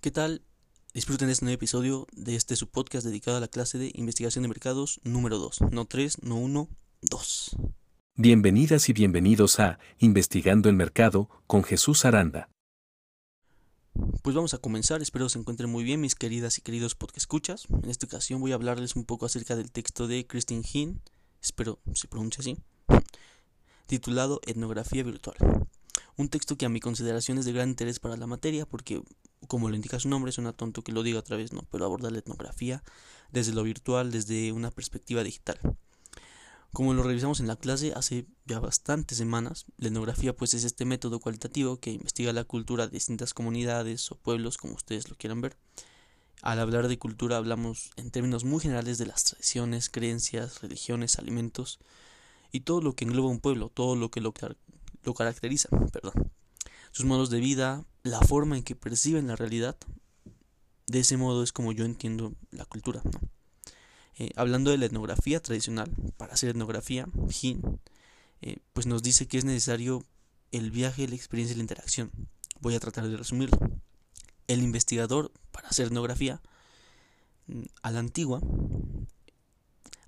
¿Qué tal? Disfruten este nuevo episodio de este su podcast dedicado a la clase de investigación de mercados número 2, no 3, no 1, 2. Bienvenidas y bienvenidos a Investigando el Mercado con Jesús Aranda. Pues vamos a comenzar, espero se encuentren muy bien mis queridas y queridos podcast escuchas. En esta ocasión voy a hablarles un poco acerca del texto de Christine Hinn, espero se pronuncie así, titulado Etnografía Virtual. Un texto que a mi consideración es de gran interés para la materia porque, como lo indica su nombre, suena tonto que lo diga otra vez, ¿no? Pero aborda la etnografía desde lo virtual, desde una perspectiva digital. Como lo revisamos en la clase hace ya bastantes semanas, la etnografía pues es este método cualitativo que investiga la cultura de distintas comunidades o pueblos, como ustedes lo quieran ver. Al hablar de cultura hablamos en términos muy generales de las tradiciones, creencias, religiones, alimentos y todo lo que engloba un pueblo, todo lo que lo, lo caracteriza, perdón. Sus modos de vida, la forma en que perciben la realidad. De ese modo es como yo entiendo la cultura. Eh, hablando de la etnografía tradicional, para hacer etnografía, Hin, eh, pues nos dice que es necesario el viaje, la experiencia y la interacción. Voy a tratar de resumirlo. El investigador, para hacer etnografía, mm, a la antigua,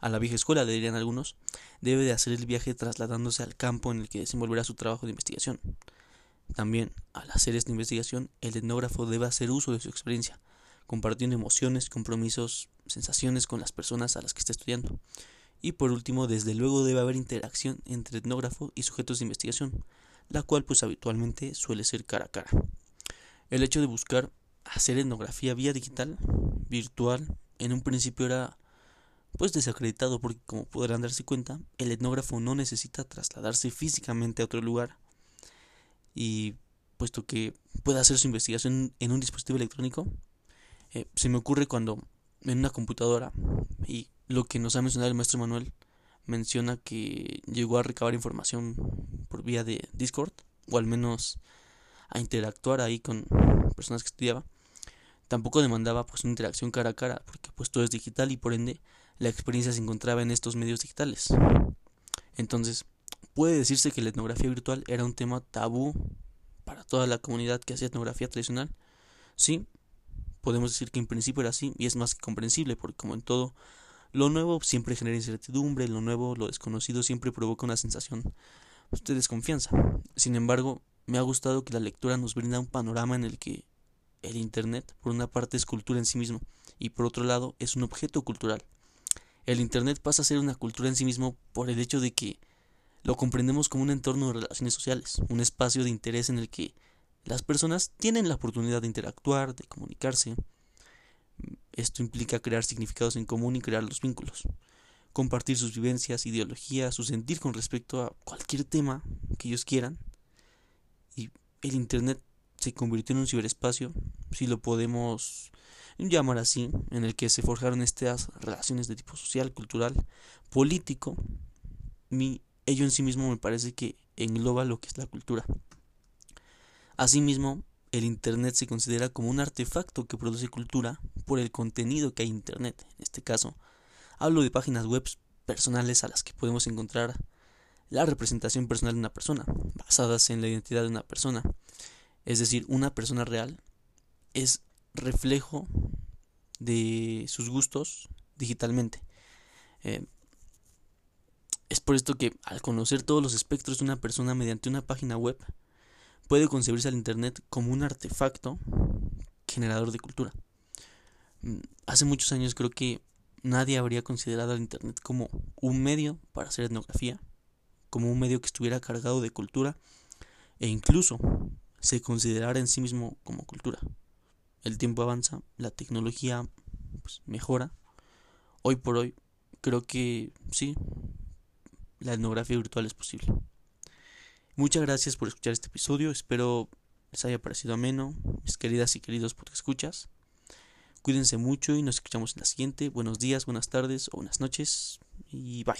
a la vieja escuela, dirían algunos, debe de hacer el viaje trasladándose al campo en el que desenvolverá su trabajo de investigación. También, al hacer esta investigación, el etnógrafo debe hacer uso de su experiencia, compartiendo emociones, compromisos, sensaciones con las personas a las que está estudiando. Y por último, desde luego debe haber interacción entre etnógrafo y sujetos de investigación, la cual pues habitualmente suele ser cara a cara. El hecho de buscar hacer etnografía vía digital, virtual, en un principio era pues desacreditado porque como podrán darse cuenta, el etnógrafo no necesita trasladarse físicamente a otro lugar y puesto que puede hacer su investigación en un dispositivo electrónico, eh, se me ocurre cuando en una computadora y lo que nos ha mencionado el maestro Manuel menciona que llegó a recabar información por vía de Discord o al menos a interactuar ahí con personas que estudiaba tampoco demandaba pues una interacción cara a cara porque pues todo es digital y por ende la experiencia se encontraba en estos medios digitales. Entonces, puede decirse que la etnografía virtual era un tema tabú para toda la comunidad que hacía etnografía tradicional. Sí, podemos decir que en principio era así y es más que comprensible porque como en todo, lo nuevo siempre genera incertidumbre, lo nuevo, lo desconocido siempre provoca una sensación de desconfianza. Sin embargo, me ha gustado que la lectura nos brinda un panorama en el que el Internet, por una parte, es cultura en sí mismo y por otro lado, es un objeto cultural. El Internet pasa a ser una cultura en sí mismo por el hecho de que lo comprendemos como un entorno de relaciones sociales, un espacio de interés en el que las personas tienen la oportunidad de interactuar, de comunicarse. Esto implica crear significados en común y crear los vínculos, compartir sus vivencias, ideologías, su sentir con respecto a cualquier tema que ellos quieran. Y el Internet se convirtió en un ciberespacio, si lo podemos llamar así, en el que se forjaron estas relaciones de tipo social, cultural, político. Ello en sí mismo me parece que engloba lo que es la cultura. Asimismo, el Internet se considera como un artefacto que produce cultura por el contenido que hay en Internet. En este caso, hablo de páginas web personales a las que podemos encontrar la representación personal de una persona, basadas en la identidad de una persona. Es decir, una persona real es reflejo de sus gustos digitalmente. Eh, es por esto que al conocer todos los espectros de una persona mediante una página web, puede concebirse al Internet como un artefacto generador de cultura. Mm, hace muchos años creo que nadie habría considerado al Internet como un medio para hacer etnografía, como un medio que estuviera cargado de cultura e incluso se considerara en sí mismo como cultura el tiempo avanza, la tecnología pues, mejora. Hoy por hoy creo que sí, la etnografía virtual es posible. Muchas gracias por escuchar este episodio, espero les haya parecido ameno, mis queridas y queridos porque escuchas. Cuídense mucho y nos escuchamos en la siguiente. Buenos días, buenas tardes o buenas noches y bye.